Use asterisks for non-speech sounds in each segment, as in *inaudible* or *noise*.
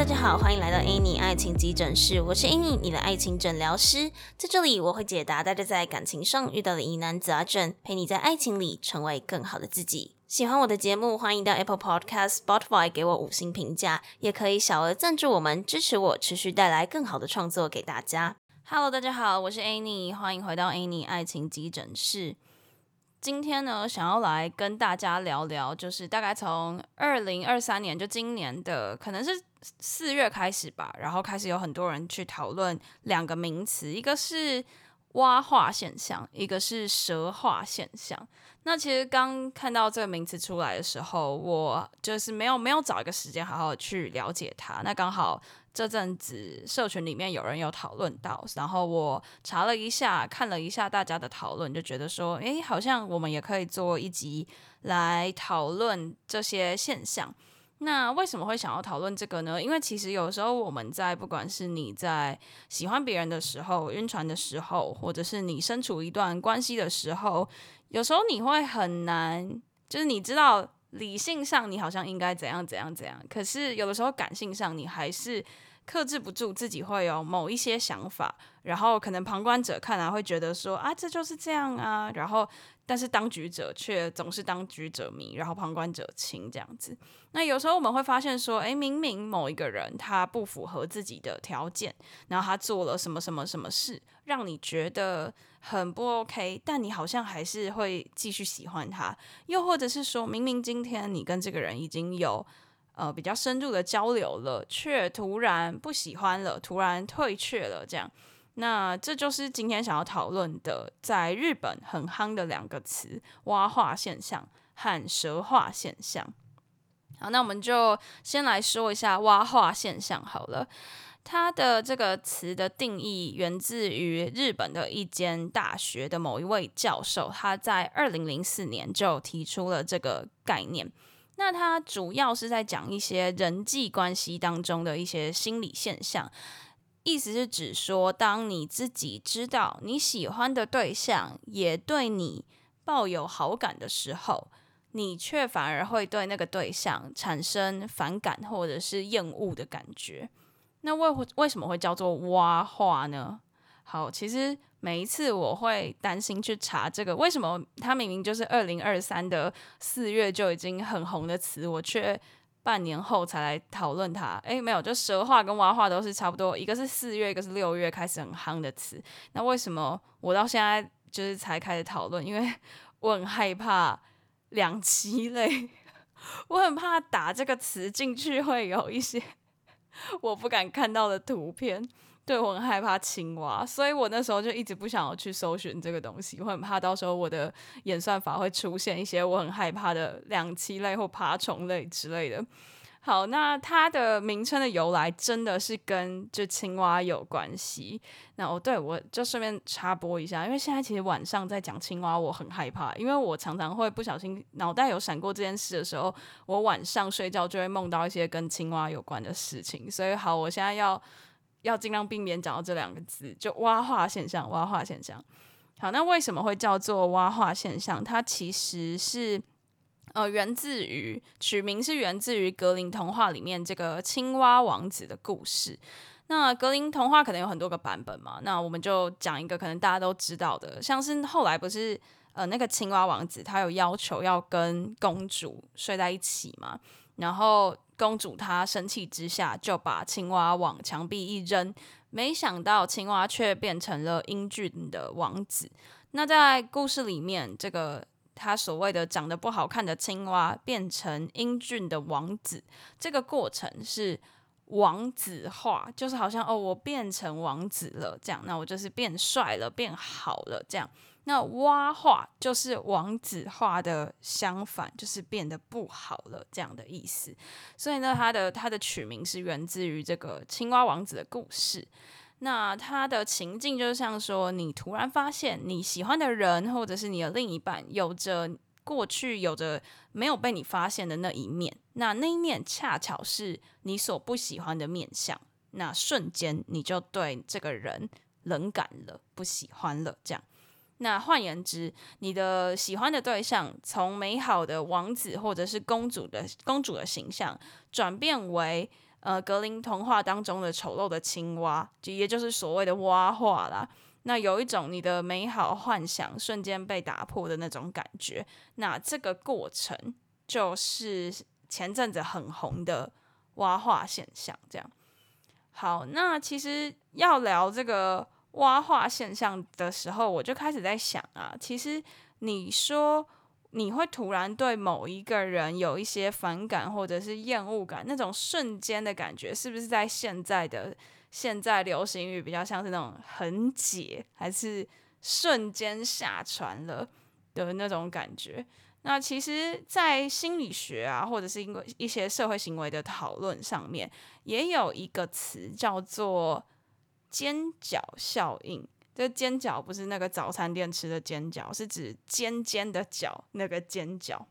大家好，欢迎来到 Annie 爱情急诊室，我是 Annie，你的爱情诊疗师。在这里，我会解答大家在感情上遇到的疑难杂症，陪你在爱情里成为更好的自己。喜欢我的节目，欢迎到 Apple Podcast、Spotify 给我五星评价，也可以小额赞助我们，支持我持续带来更好的创作给大家。Hello，大家好，我是 Annie，欢迎回到 Annie 爱情急诊室。今天呢，想要来跟大家聊聊，就是大概从二零二三年，就今年的可能是四月开始吧，然后开始有很多人去讨论两个名词，一个是蛙化现象，一个是蛇化现象。那其实刚看到这个名词出来的时候，我就是没有没有找一个时间好好去了解它。那刚好。这阵子社群里面有人有讨论到，然后我查了一下，看了一下大家的讨论，就觉得说，诶，好像我们也可以做一集来讨论这些现象。那为什么会想要讨论这个呢？因为其实有时候我们在不管是你在喜欢别人的时候、晕船的时候，或者是你身处一段关系的时候，有时候你会很难，就是你知道。理性上你好像应该怎样怎样怎样，可是有的时候感性上你还是克制不住自己会有某一些想法，然后可能旁观者看来会觉得说啊，这就是这样啊，然后但是当局者却总是当局者迷，然后旁观者清这样子。那有时候我们会发现说，诶，明明某一个人他不符合自己的条件，然后他做了什么什么什么事，让你觉得。很不 OK，但你好像还是会继续喜欢他，又或者是说明明今天你跟这个人已经有呃比较深入的交流了，却突然不喜欢了，突然退却了，这样，那这就是今天想要讨论的，在日本很夯的两个词：蛙化现象和蛇化现象。好，那我们就先来说一下蛙化现象好了。它的这个词的定义源自于日本的一间大学的某一位教授，他在二零零四年就提出了这个概念。那他主要是在讲一些人际关系当中的一些心理现象，意思是指说，当你自己知道你喜欢的对象也对你抱有好感的时候，你却反而会对那个对象产生反感或者是厌恶的感觉。那为为什么会叫做挖话呢？好，其实每一次我会担心去查这个，为什么它明明就是二零二三的四月就已经很红的词，我却半年后才来讨论它？诶，没有，就蛇画跟蛙画都是差不多，一个是四月，一个是六月开始很夯的词。那为什么我到现在就是才开始讨论？因为 *laughs* 我很害怕两期类，我很怕打这个词进去会有一些。*laughs* 我不敢看到的图片，对，我很害怕青蛙，所以我那时候就一直不想要去搜寻这个东西，我很怕到时候我的演算法会出现一些我很害怕的两栖类或爬虫类之类的。好，那它的名称的由来真的是跟就青蛙有关系。那哦，对，我就顺便插播一下，因为现在其实晚上在讲青蛙，我很害怕，因为我常常会不小心脑袋有闪过这件事的时候，我晚上睡觉就会梦到一些跟青蛙有关的事情。所以好，我现在要要尽量避免讲到这两个字，就蛙化现象，蛙化现象。好，那为什么会叫做蛙化现象？它其实是。呃，源自于取名是源自于格林童话里面这个青蛙王子的故事。那格林童话可能有很多个版本嘛，那我们就讲一个可能大家都知道的，像是后来不是呃那个青蛙王子他有要求要跟公主睡在一起嘛，然后公主她生气之下就把青蛙往墙壁一扔，没想到青蛙却变成了英俊的王子。那在故事里面这个。他所谓的长得不好看的青蛙变成英俊的王子，这个过程是王子化，就是好像哦，我变成王子了这样，那我就是变帅了，变好了这样。那蛙化就是王子化的相反，就是变得不好了这样的意思。所以呢，它的它的取名是源自于这个青蛙王子的故事。那它的情境就像说，你突然发现你喜欢的人，或者是你的另一半，有着过去有着没有被你发现的那一面，那那一面恰巧是你所不喜欢的面相，那瞬间你就对这个人冷感了，不喜欢了，这样。那换言之，你的喜欢的对象从美好的王子或者是公主的公主的形象，转变为。呃格林童话当中的丑陋的青蛙，就也就是所谓的蛙化啦。那有一种你的美好幻想瞬间被打破的那种感觉，那这个过程就是前阵子很红的蛙化现象。这样，好，那其实要聊这个挖化现象的时候，我就开始在想啊，其实你说你会突然对某一个人有一些反感或者是厌恶感，那种瞬间的感觉，是不是在现在的？现在流行语比较像是那种很解，还是瞬间下船了的那种感觉。那其实，在心理学啊，或者是因为一些社会行为的讨论上面，也有一个词叫做“尖角效应”。这尖角不是那个早餐店吃的尖角，是指尖尖的角那个尖角。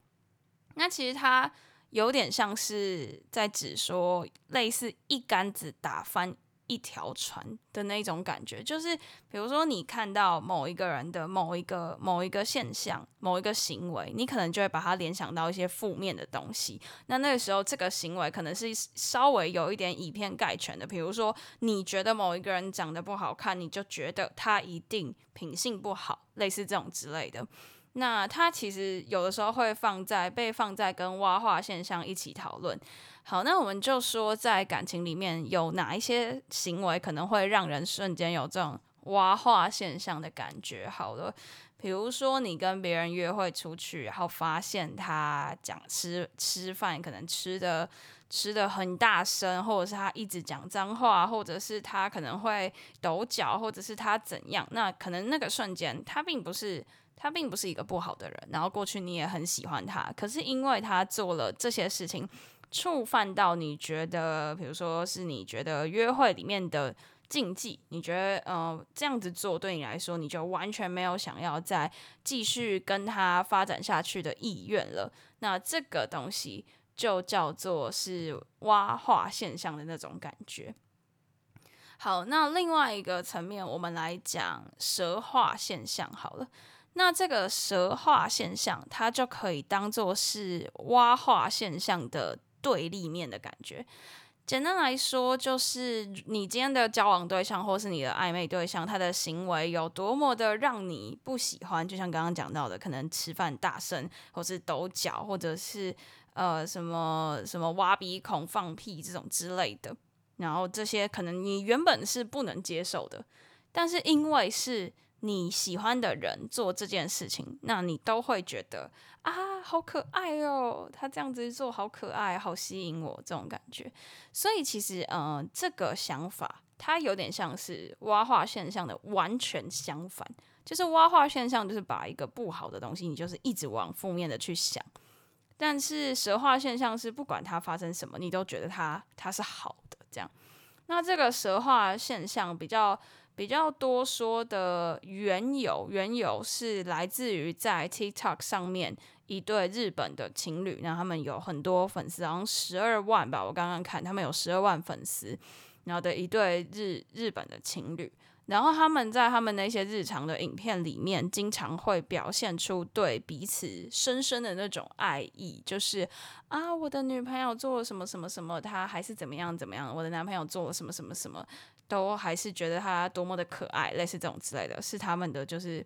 那其实它有点像是在指说，类似一竿子打翻。一条船的那种感觉，就是比如说你看到某一个人的某一个某一个现象、某一个行为，你可能就会把它联想到一些负面的东西。那那个时候，这个行为可能是稍微有一点以偏概全的。比如说，你觉得某一个人长得不好看，你就觉得他一定品性不好，类似这种之类的。那他其实有的时候会放在被放在跟蛙化现象一起讨论。好，那我们就说，在感情里面有哪一些行为可能会让人瞬间有这种蛙化现象的感觉？好了，比如说你跟别人约会出去，然后发现他讲吃吃饭可能吃的吃的很大声，或者是他一直讲脏话，或者是他可能会抖脚，或者是他怎样？那可能那个瞬间他并不是他并不是一个不好的人，然后过去你也很喜欢他，可是因为他做了这些事情。触犯到你觉得，比如说是你觉得约会里面的禁忌，你觉得呃这样子做对你来说，你就完全没有想要再继续跟他发展下去的意愿了。那这个东西就叫做是蛙化现象的那种感觉。好，那另外一个层面，我们来讲蛇化现象好了。那这个蛇化现象，它就可以当做是蛙化现象的。对立面的感觉，简单来说，就是你今天的交往对象或是你的暧昧对象，他的行为有多么的让你不喜欢，就像刚刚讲到的，可能吃饭大声，或是抖脚，或者是呃什么什么挖鼻孔、放屁这种之类的，然后这些可能你原本是不能接受的，但是因为是。你喜欢的人做这件事情，那你都会觉得啊，好可爱哦，他这样子做好可爱，好吸引我这种感觉。所以其实，嗯、呃，这个想法它有点像是蛙化现象的完全相反。就是蛙化现象就是把一个不好的东西，你就是一直往负面的去想；但是蛇化现象是不管它发生什么，你都觉得它它是好的。这样，那这个蛇化现象比较。比较多说的缘由，缘由是来自于在 TikTok 上面一对日本的情侣，那他们有很多粉丝，好像十二万吧，我刚刚看他们有十二万粉丝，然后的一对日日本的情侣，然后他们在他们那些日常的影片里面，经常会表现出对彼此深深的那种爱意，就是啊，我的女朋友做了什么什么什么，他还是怎么样怎么样，我的男朋友做了什么什么什么。都还是觉得他多么的可爱，类似这种之类的，是他们的就是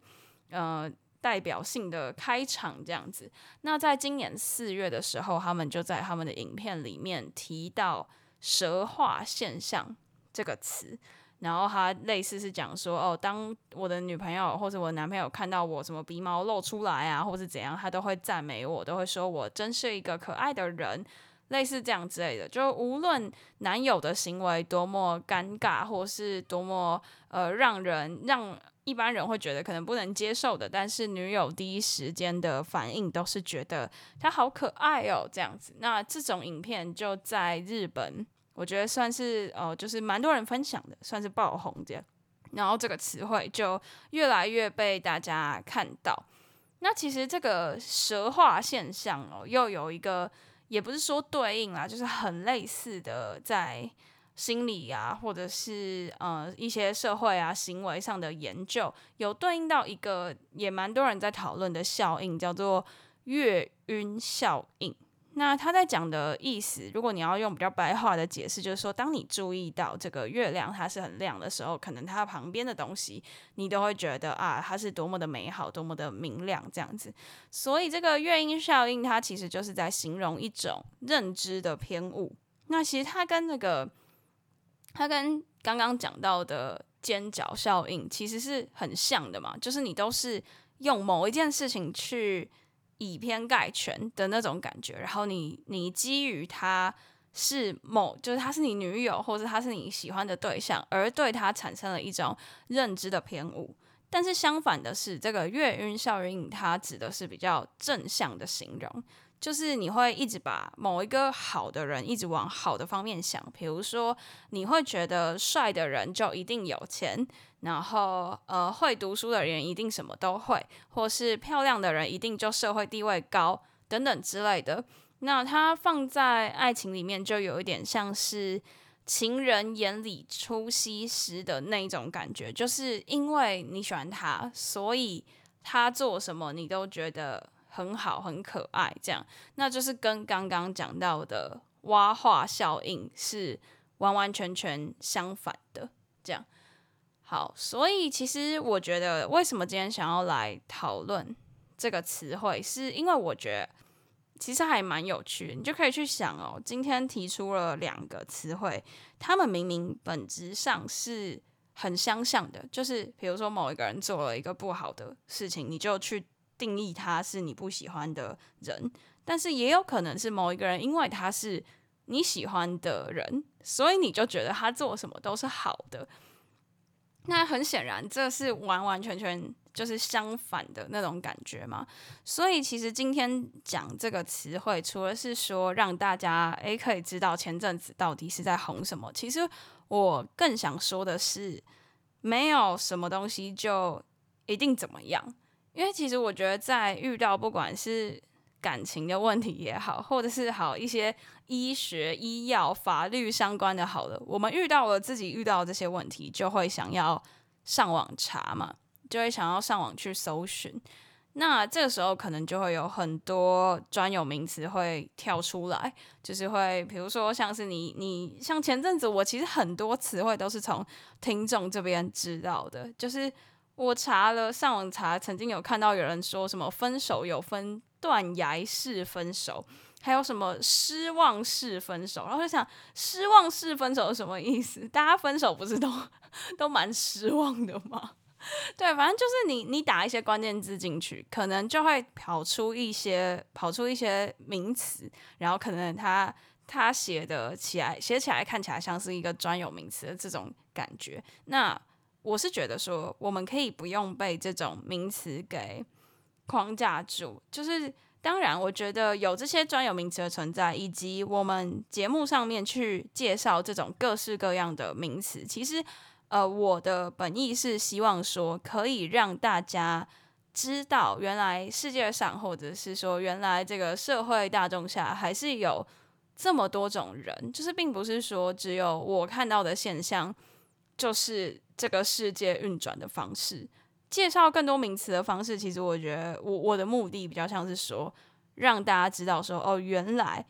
呃代表性的开场这样子。那在今年四月的时候，他们就在他们的影片里面提到“蛇化现象”这个词，然后他类似是讲说，哦，当我的女朋友或者我男朋友看到我什么鼻毛露出来啊，或是怎样，他都会赞美我，都会说我真是一个可爱的人。类似这样之类的，就无论男友的行为多么尴尬，或是多么呃让人让一般人会觉得可能不能接受的，但是女友第一时间的反应都是觉得他好可爱哦，这样子。那这种影片就在日本，我觉得算是呃就是蛮多人分享的，算是爆红这样。然后这个词汇就越来越被大家看到。那其实这个蛇化现象哦，又有一个。也不是说对应啦，就是很类似的，在心理啊，或者是呃一些社会啊行为上的研究，有对应到一个也蛮多人在讨论的效应，叫做月晕效应。那他在讲的意思，如果你要用比较白话的解释，就是说，当你注意到这个月亮它是很亮的时候，可能它旁边的东西你都会觉得啊，它是多么的美好，多么的明亮这样子。所以这个月晕效应，它其实就是在形容一种认知的偏误。那其实它跟那个，它跟刚刚讲到的尖角效应其实是很像的嘛，就是你都是用某一件事情去。以偏概全的那种感觉，然后你你基于他是某，就是他是你女友，或者他是你喜欢的对象，而对他产生了一种认知的偏误。但是相反的是，这个月晕效应，它指的是比较正向的形容。就是你会一直把某一个好的人一直往好的方面想，比如说你会觉得帅的人就一定有钱，然后呃会读书的人一定什么都会，或是漂亮的人一定就社会地位高等等之类的。那它放在爱情里面就有一点像是情人眼里出西施的那种感觉，就是因为你喜欢他，所以他做什么你都觉得。很好，很可爱，这样，那就是跟刚刚讲到的蛙化效应是完完全全相反的。这样，好，所以其实我觉得，为什么今天想要来讨论这个词汇，是因为我觉得其实还蛮有趣的。你就可以去想哦，今天提出了两个词汇，他们明明本质上是很相像的，就是比如说某一个人做了一个不好的事情，你就去。定义他是你不喜欢的人，但是也有可能是某一个人，因为他是你喜欢的人，所以你就觉得他做什么都是好的。那很显然，这是完完全全就是相反的那种感觉嘛。所以其实今天讲这个词汇，除了是说让大家诶可以知道前阵子到底是在红什么，其实我更想说的是，没有什么东西就一定怎么样。因为其实我觉得，在遇到不管是感情的问题也好，或者是好一些医学、医药、法律相关的，好了，我们遇到了自己遇到这些问题，就会想要上网查嘛，就会想要上网去搜寻。那这个时候可能就会有很多专有名词会跳出来，就是会，比如说像是你，你像前阵子我其实很多词汇都是从听众这边知道的，就是。我查了，上网查，曾经有看到有人说什么分手有分断崖式分手，还有什么失望式分手，然后就想失望式分手是什么意思？大家分手不是都都蛮失望的吗？*laughs* 对，反正就是你你打一些关键字进去，可能就会跑出一些跑出一些名词，然后可能他他写的起来写起来看起来像是一个专有名词的这种感觉，那。我是觉得说，我们可以不用被这种名词给框架住。就是当然，我觉得有这些专有名词的存在，以及我们节目上面去介绍这种各式各样的名词，其实，呃，我的本意是希望说，可以让大家知道，原来世界上，或者是说，原来这个社会大众下，还是有这么多种人，就是并不是说只有我看到的现象。就是这个世界运转的方式，介绍更多名词的方式，其实我觉得我我的目的比较像是说，让大家知道说，哦，原来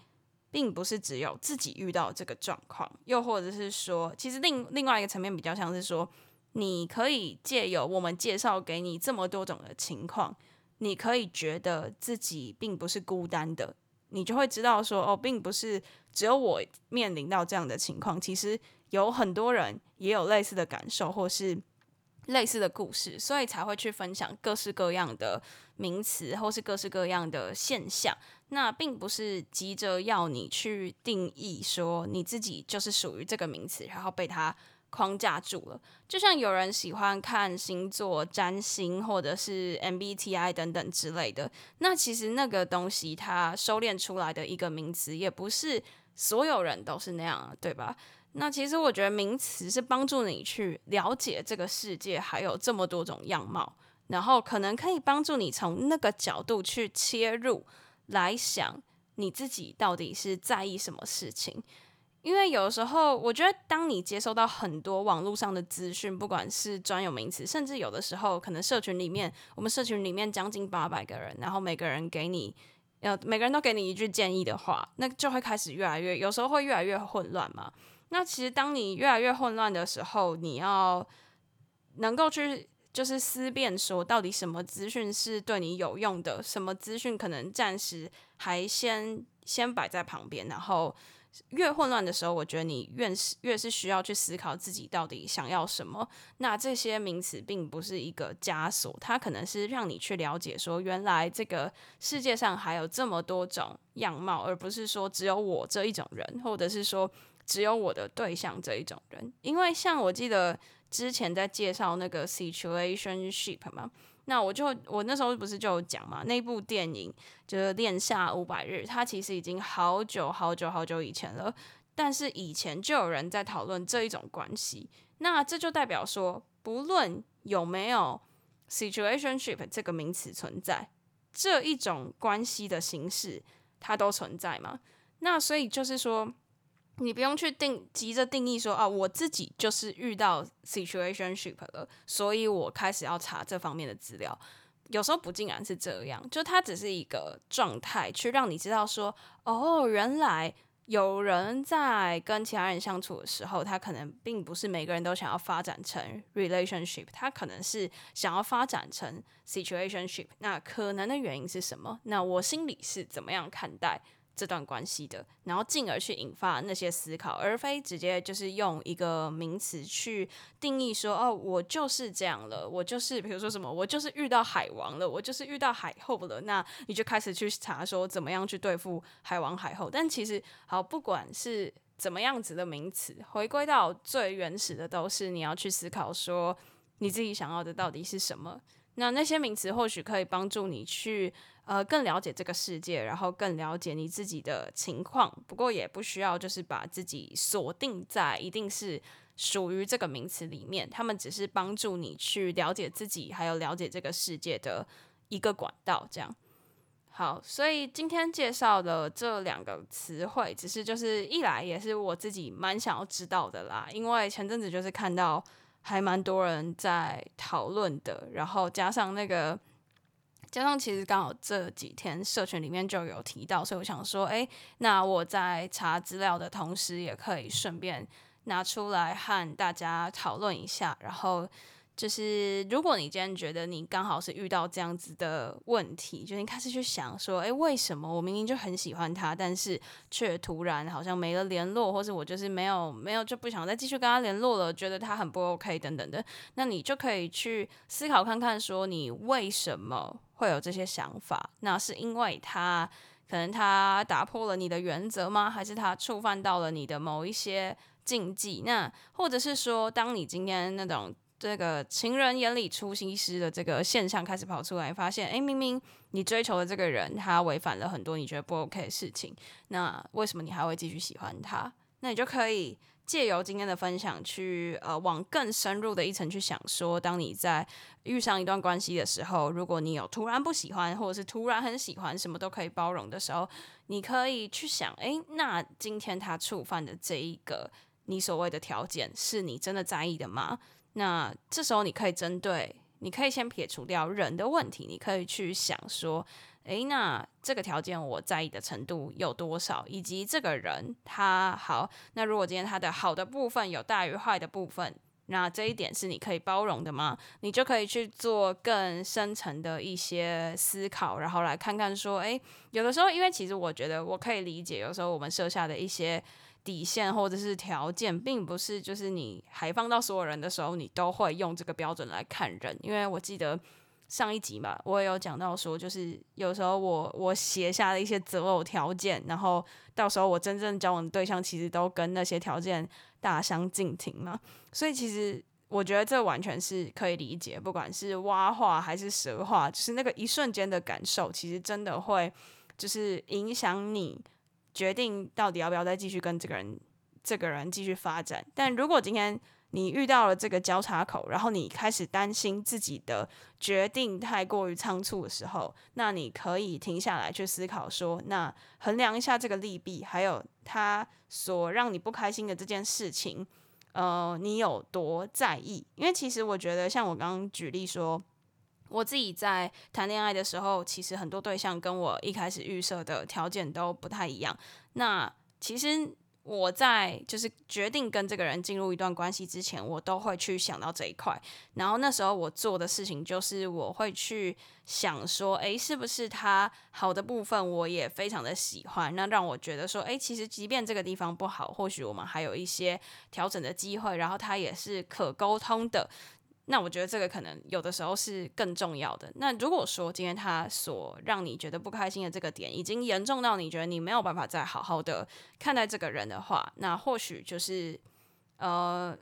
并不是只有自己遇到这个状况，又或者是说，其实另另外一个层面比较像是说，你可以借由我们介绍给你这么多种的情况，你可以觉得自己并不是孤单的，你就会知道说，哦，并不是只有我面临到这样的情况，其实。有很多人也有类似的感受，或是类似的故事，所以才会去分享各式各样的名词，或是各式各样的现象。那并不是急着要你去定义说你自己就是属于这个名词，然后被它框架住了。就像有人喜欢看星座、占星，或者是 MBTI 等等之类的，那其实那个东西它收敛出来的一个名词，也不是所有人都是那样，对吧？那其实我觉得名词是帮助你去了解这个世界还有这么多种样貌，然后可能可以帮助你从那个角度去切入来想你自己到底是在意什么事情。因为有时候我觉得，当你接收到很多网络上的资讯，不管是专有名词，甚至有的时候可能社群里面，我们社群里面将近八百个人，然后每个人给你呃，每个人都给你一句建议的话，那就会开始越来越，有时候会越来越混乱嘛。那其实当你越来越混乱的时候，你要能够去就是思辨，说到底什么资讯是对你有用的，什么资讯可能暂时还先先摆在旁边，然后。越混乱的时候，我觉得你越是越是需要去思考自己到底想要什么。那这些名词并不是一个枷锁，它可能是让你去了解说，原来这个世界上还有这么多种样貌，而不是说只有我这一种人，或者是说只有我的对象这一种人。因为像我记得之前在介绍那个 situationship 嘛。那我就我那时候不是就有讲嘛，那部电影就是《恋夏五百日》，它其实已经好久好久好久以前了，但是以前就有人在讨论这一种关系。那这就代表说，不论有没有 situationship 这个名词存在，这一种关系的形式它都存在嘛。那所以就是说。你不用去定急着定义说啊，我自己就是遇到 situationship 了，所以我开始要查这方面的资料。有时候不尽然是这样，就它只是一个状态，去让你知道说，哦，原来有人在跟其他人相处的时候，他可能并不是每个人都想要发展成 relationship，他可能是想要发展成 situationship。那可能的原因是什么？那我心里是怎么样看待？这段关系的，然后进而去引发那些思考，而非直接就是用一个名词去定义说，哦，我就是这样了，我就是比如说什么，我就是遇到海王了，我就是遇到海后了，那你就开始去查说怎么样去对付海王海后。但其实，好，不管是怎么样子的名词，回归到最原始的，都是你要去思考说你自己想要的到底是什么。那那些名词或许可以帮助你去。呃，更了解这个世界，然后更了解你自己的情况。不过也不需要就是把自己锁定在一定是属于这个名词里面。他们只是帮助你去了解自己，还有了解这个世界的一个管道。这样好，所以今天介绍的这两个词汇，只是就是一来也是我自己蛮想要知道的啦。因为前阵子就是看到还蛮多人在讨论的，然后加上那个。加上其实刚好这几天社群里面就有提到，所以我想说，哎，那我在查资料的同时，也可以顺便拿出来和大家讨论一下，然后。就是如果你今天觉得你刚好是遇到这样子的问题，就你开始去想说，诶，为什么我明明就很喜欢他，但是却突然好像没了联络，或是我就是没有没有就不想再继续跟他联络了，觉得他很不 OK 等等的，那你就可以去思考看看，说你为什么会有这些想法？那是因为他可能他打破了你的原则吗？还是他触犯到了你的某一些禁忌？那或者是说，当你今天那种。这个情人眼里出西施的这个现象开始跑出来，发现，诶，明明你追求的这个人，他违反了很多你觉得不 OK 的事情，那为什么你还会继续喜欢他？那你就可以借由今天的分享去，呃，往更深入的一层去想说，当你在遇上一段关系的时候，如果你有突然不喜欢，或者是突然很喜欢，什么都可以包容的时候，你可以去想，诶，那今天他触犯的这一个你所谓的条件，是你真的在意的吗？那这时候你可以针对，你可以先撇除掉人的问题，你可以去想说，诶，那这个条件我在意的程度有多少，以及这个人他好，那如果今天他的好的部分有大于坏的部分，那这一点是你可以包容的吗？你就可以去做更深层的一些思考，然后来看看说，诶，有的时候，因为其实我觉得我可以理解，有时候我们设下的一些。底线或者是条件，并不是就是你还放到所有人的时候，你都会用这个标准来看人。因为我记得上一集嘛，我也有讲到说，就是有时候我我写下了一些择偶条件，然后到时候我真正交往的对象其实都跟那些条件大相径庭嘛。所以其实我觉得这完全是可以理解，不管是蛙化还是蛇化，就是那个一瞬间的感受，其实真的会就是影响你。决定到底要不要再继续跟这个人，这个人继续发展。但如果今天你遇到了这个交叉口，然后你开始担心自己的决定太过于仓促的时候，那你可以停下来去思考说，那衡量一下这个利弊，还有他所让你不开心的这件事情，呃，你有多在意？因为其实我觉得，像我刚刚举例说。我自己在谈恋爱的时候，其实很多对象跟我一开始预设的条件都不太一样。那其实我在就是决定跟这个人进入一段关系之前，我都会去想到这一块。然后那时候我做的事情就是我会去想说，诶，是不是他好的部分我也非常的喜欢？那让我觉得说，诶，其实即便这个地方不好，或许我们还有一些调整的机会。然后他也是可沟通的。那我觉得这个可能有的时候是更重要的。那如果说今天他所让你觉得不开心的这个点，已经严重到你觉得你没有办法再好好的看待这个人的话，那或许就是，呃，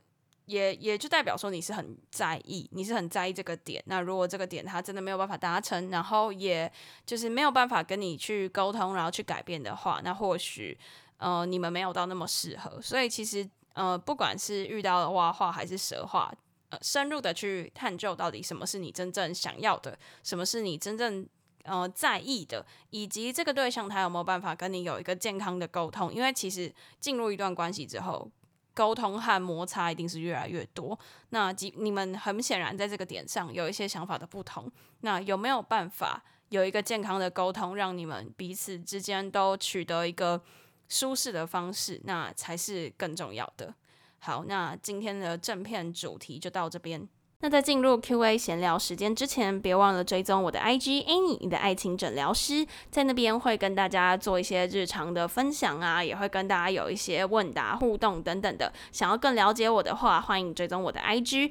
也也就代表说你是很在意，你是很在意这个点。那如果这个点他真的没有办法达成，然后也就是没有办法跟你去沟通，然后去改变的话，那或许呃你们没有到那么适合。所以其实呃不管是遇到了蛙化还是蛇化。深入的去探究到底什么是你真正想要的，什么是你真正呃在意的，以及这个对象他有没有办法跟你有一个健康的沟通？因为其实进入一段关系之后，沟通和摩擦一定是越来越多。那即你们很显然在这个点上有一些想法的不同，那有没有办法有一个健康的沟通，让你们彼此之间都取得一个舒适的方式，那才是更重要的。好，那今天的正片主题就到这边。那在进入 Q&A 闲聊时间之前，别忘了追踪我的 IG Annie，你的爱情诊疗师，在那边会跟大家做一些日常的分享啊，也会跟大家有一些问答互动等等的。想要更了解我的话，欢迎追踪我的 IG。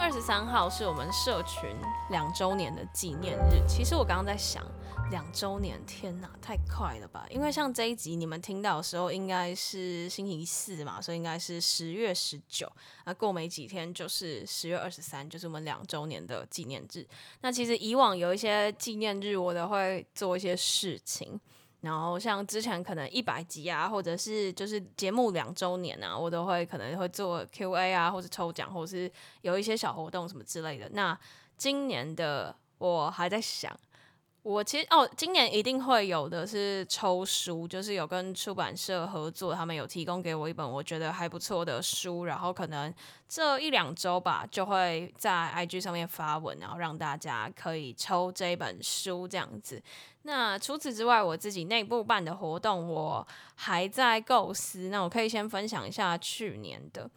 二十三号是我们社群两周年的纪念日。其实我刚刚在想，两周年，天哪，太快了吧！因为像这一集你们听到的时候，应该是星期四嘛，所以应该是十月十九。那过没几天就是十月二十三，就是我们两周年的纪念日。那其实以往有一些纪念日，我都会做一些事情。然后像之前可能一百集啊，或者是就是节目两周年啊，我都会可能会做 Q&A 啊，或者抽奖，或者是有一些小活动什么之类的。那今年的我还在想。我其实哦，今年一定会有的是抽书，就是有跟出版社合作，他们有提供给我一本我觉得还不错的书，然后可能这一两周吧，就会在 IG 上面发文，然后让大家可以抽这本书这样子。那除此之外，我自己内部办的活动我还在构思，那我可以先分享一下去年的，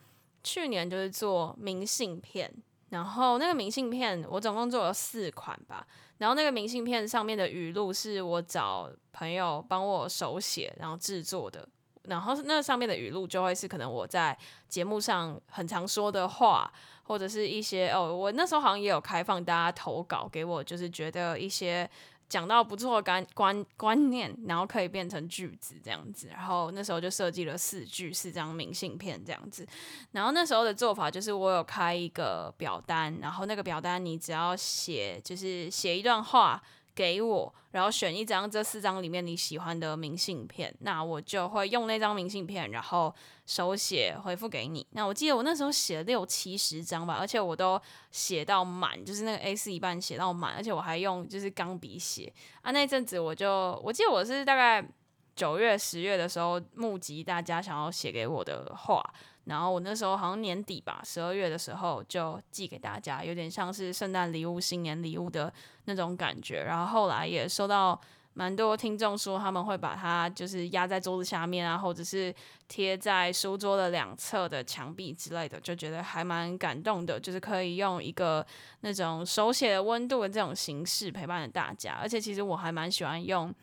去年就是做明信片，然后那个明信片我总共做了四款吧。然后那个明信片上面的语录是我找朋友帮我手写，然后制作的。然后那上面的语录就会是可能我在节目上很常说的话，或者是一些哦，我那时候好像也有开放大家投稿给我，就是觉得一些。讲到不错的观观观念，然后可以变成句子这样子，然后那时候就设计了四句四张明信片这样子，然后那时候的做法就是我有开一个表单，然后那个表单你只要写就是写一段话。给我，然后选一张这四张里面你喜欢的明信片，那我就会用那张明信片，然后手写回复给你。那我记得我那时候写了六七十张吧，而且我都写到满，就是那个 A4 一半写到满，而且我还用就是钢笔写啊。那阵子我就我记得我是大概九月十月的时候募集大家想要写给我的话。然后我那时候好像年底吧，十二月的时候就寄给大家，有点像是圣诞礼物、新年礼物的那种感觉。然后后来也收到蛮多听众说，他们会把它就是压在桌子下面啊，或者是贴在书桌的两侧的墙壁之类的，就觉得还蛮感动的。就是可以用一个那种手写的温度的这种形式陪伴着大家。而且其实我还蛮喜欢用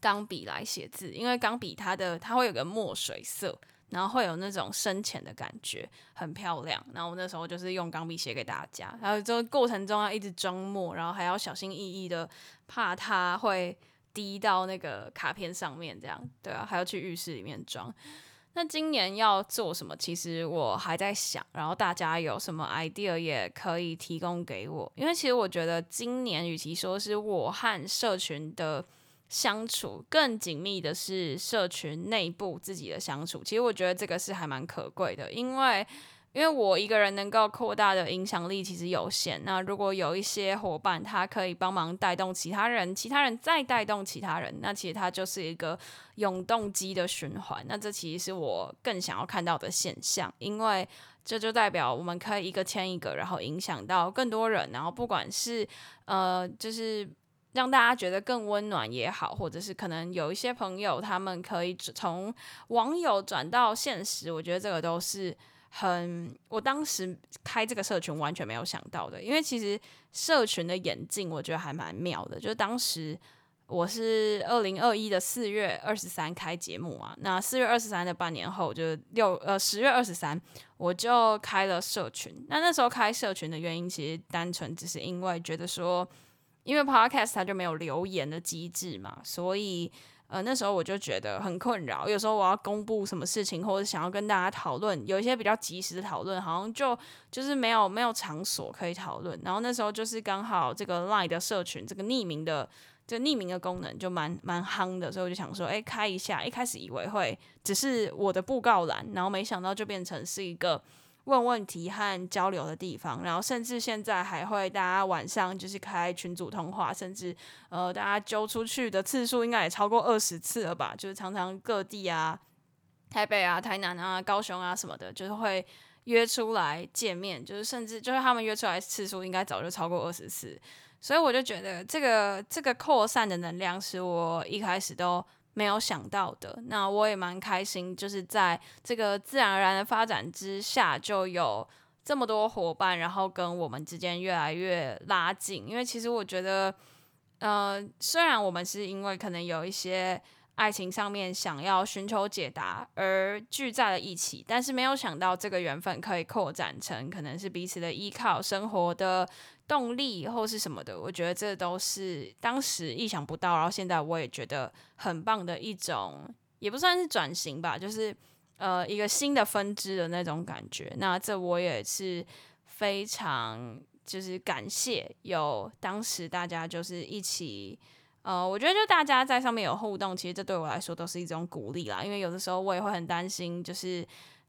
钢笔来写字，因为钢笔它的它会有个墨水色。然后会有那种深浅的感觉，很漂亮。然后我那时候就是用钢笔写给大家，然后这个过程中要一直装墨，然后还要小心翼翼的，怕它会滴到那个卡片上面，这样对啊，还要去浴室里面装。那今年要做什么？其实我还在想，然后大家有什么 idea 也可以提供给我。因为其实我觉得今年与其说是我和社群的相处，更紧密的是社群内部自己的相处。其实我觉得这个是还蛮可贵的，因为。因为我一个人能够扩大的影响力其实有限，那如果有一些伙伴，他可以帮忙带动其他人，其他人再带动其他人，那其实它就是一个永动机的循环。那这其实是我更想要看到的现象，因为这就代表我们可以一个牵一个，然后影响到更多人，然后不管是呃，就是让大家觉得更温暖也好，或者是可能有一些朋友他们可以从网友转到现实，我觉得这个都是。很，我当时开这个社群完全没有想到的，因为其实社群的演进，我觉得还蛮妙的。就是当时我是二零二一的四月二十三开节目嘛，那四月二十三的半年后，就六呃十月二十三，我就开了社群。那那时候开社群的原因，其实单纯只是因为觉得说，因为 Podcast 它就没有留言的机制嘛，所以。呃，那时候我就觉得很困扰，有时候我要公布什么事情，或者想要跟大家讨论，有一些比较及时的讨论，好像就就是没有没有场所可以讨论。然后那时候就是刚好这个 Line 的社群，这个匿名的这匿名的功能就蛮蛮夯的，所以我就想说，哎，开一下。一开始以为会只是我的布告栏，然后没想到就变成是一个。问问题和交流的地方，然后甚至现在还会大家晚上就是开群组通话，甚至呃大家揪出去的次数应该也超过二十次了吧？就是常常各地啊，台北啊、台南啊、高雄啊什么的，就是会约出来见面，就是甚至就是他们约出来次数应该早就超过二十次，所以我就觉得这个这个扩散的能量是我一开始都。没有想到的，那我也蛮开心，就是在这个自然而然的发展之下，就有这么多伙伴，然后跟我们之间越来越拉近。因为其实我觉得，呃，虽然我们是因为可能有一些爱情上面想要寻求解答而聚在了一起，但是没有想到这个缘分可以扩展成可能是彼此的依靠、生活的。动力或是什么的，我觉得这都是当时意想不到，然后现在我也觉得很棒的一种，也不算是转型吧，就是呃一个新的分支的那种感觉。那这我也是非常就是感谢有当时大家就是一起，呃，我觉得就大家在上面有互动，其实这对我来说都是一种鼓励啦。因为有的时候我也会很担心，就是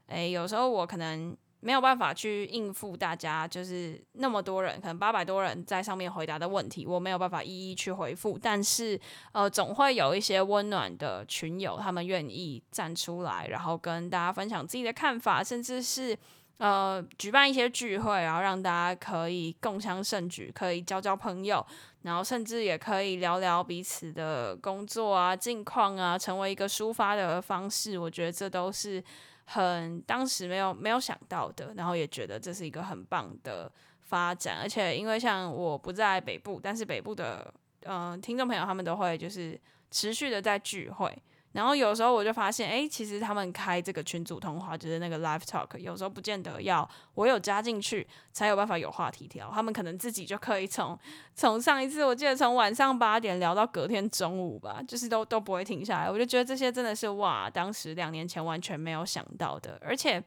诶，有时候我可能。没有办法去应付大家，就是那么多人，可能八百多人在上面回答的问题，我没有办法一一去回复。但是，呃，总会有一些温暖的群友，他们愿意站出来，然后跟大家分享自己的看法，甚至是呃举办一些聚会，然后让大家可以共襄盛举，可以交交朋友，然后甚至也可以聊聊彼此的工作啊、近况啊，成为一个抒发的方式。我觉得这都是。很当时没有没有想到的，然后也觉得这是一个很棒的发展，而且因为像我不在北部，但是北部的嗯、听众朋友他们都会就是持续的在聚会。然后有时候我就发现，哎，其实他们开这个群组通话，就是那个 live talk，有时候不见得要我有加进去才有办法有话题聊，他们可能自己就可以从从上一次我记得从晚上八点聊到隔天中午吧，就是都都不会停下来。我就觉得这些真的是哇，当时两年前完全没有想到的。而且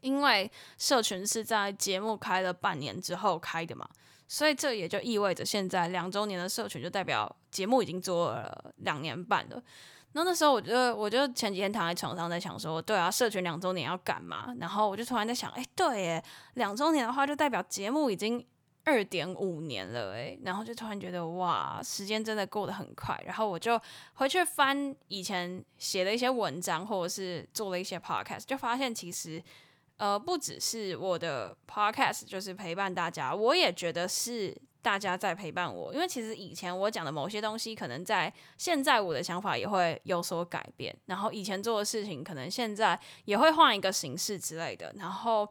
因为社群是在节目开了半年之后开的嘛，所以这也就意味着现在两周年的社群就代表节目已经做了两年半了。那那时候，我就我就前几天躺在床上在想说，对啊，社群两周年要干嘛？然后我就突然在想，哎，对耶，两周年的话就代表节目已经二点五年了，哎，然后就突然觉得哇，时间真的过得很快。然后我就回去翻以前写的一些文章，或者是做了一些 podcast，就发现其实呃不只是我的 podcast 就是陪伴大家，我也觉得是。大家在陪伴我，因为其实以前我讲的某些东西，可能在现在我的想法也会有所改变，然后以前做的事情，可能现在也会换一个形式之类的。然后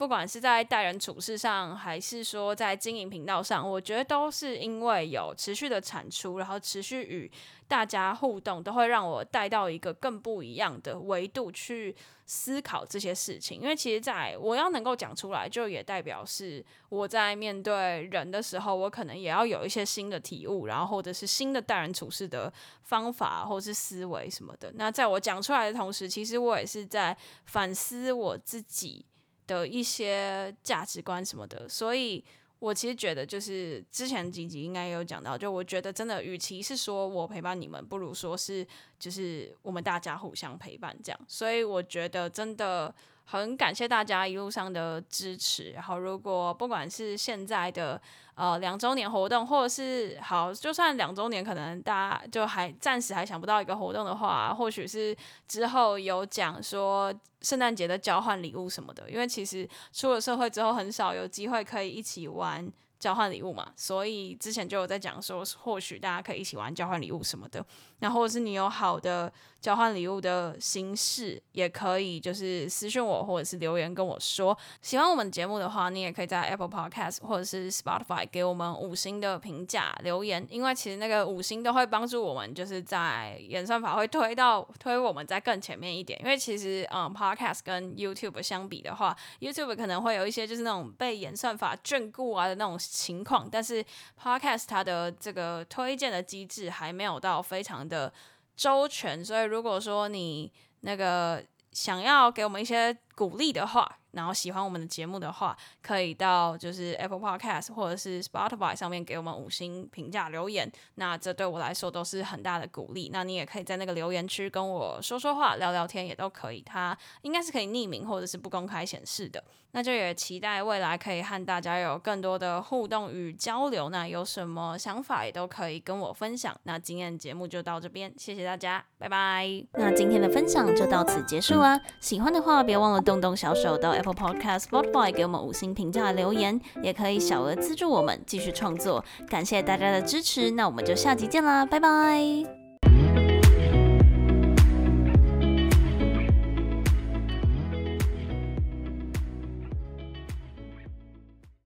不管是在待人处事上，还是说在经营频道上，我觉得都是因为有持续的产出，然后持续与大家互动，都会让我带到一个更不一样的维度去思考这些事情。因为其实在我要能够讲出来，就也代表是我在面对人的时候，我可能也要有一些新的体悟，然后或者是新的待人处事的方法，或是思维什么的。那在我讲出来的同时，其实我也是在反思我自己。的一些价值观什么的，所以我其实觉得，就是之前几集应该有讲到，就我觉得真的，与其是说我陪伴你们，不如说是就是我们大家互相陪伴这样。所以我觉得真的很感谢大家一路上的支持。然后，如果不管是现在的。呃，两周年活动，或者是好，就算两周年，可能大家就还暂时还想不到一个活动的话，或许是之后有讲说圣诞节的交换礼物什么的，因为其实出了社会之后，很少有机会可以一起玩。交换礼物嘛，所以之前就有在讲说，或许大家可以一起玩交换礼物什么的，然后或者是你有好的交换礼物的形式，也可以就是私信我，或者是留言跟我说。喜欢我们节目的话，你也可以在 Apple Podcast 或者是 Spotify 给我们五星的评价留言，因为其实那个五星都会帮助我们，就是在演算法会推到推我们在更前面一点。因为其实嗯，Podcast 跟 YouTube 相比的话，YouTube 可能会有一些就是那种被演算法眷顾啊的那种。情况，但是 Podcast 它的这个推荐的机制还没有到非常的周全，所以如果说你那个想要给我们一些鼓励的话，然后喜欢我们的节目的话，可以到就是 Apple Podcast 或者是 Spotify 上面给我们五星评价留言，那这对我来说都是很大的鼓励。那你也可以在那个留言区跟我说说话、聊聊天，也都可以。它应该是可以匿名或者是不公开显示的。那就也期待未来可以和大家有更多的互动与交流。那有什么想法也都可以跟我分享。那今天的节目就到这边，谢谢大家，拜拜。那今天的分享就到此结束啦。喜欢的话，别忘了动动小手到 Apple Podcast、Spotify 给我们五星评价留言，也可以小额资助我们继续创作。感谢大家的支持，那我们就下集见啦，拜拜。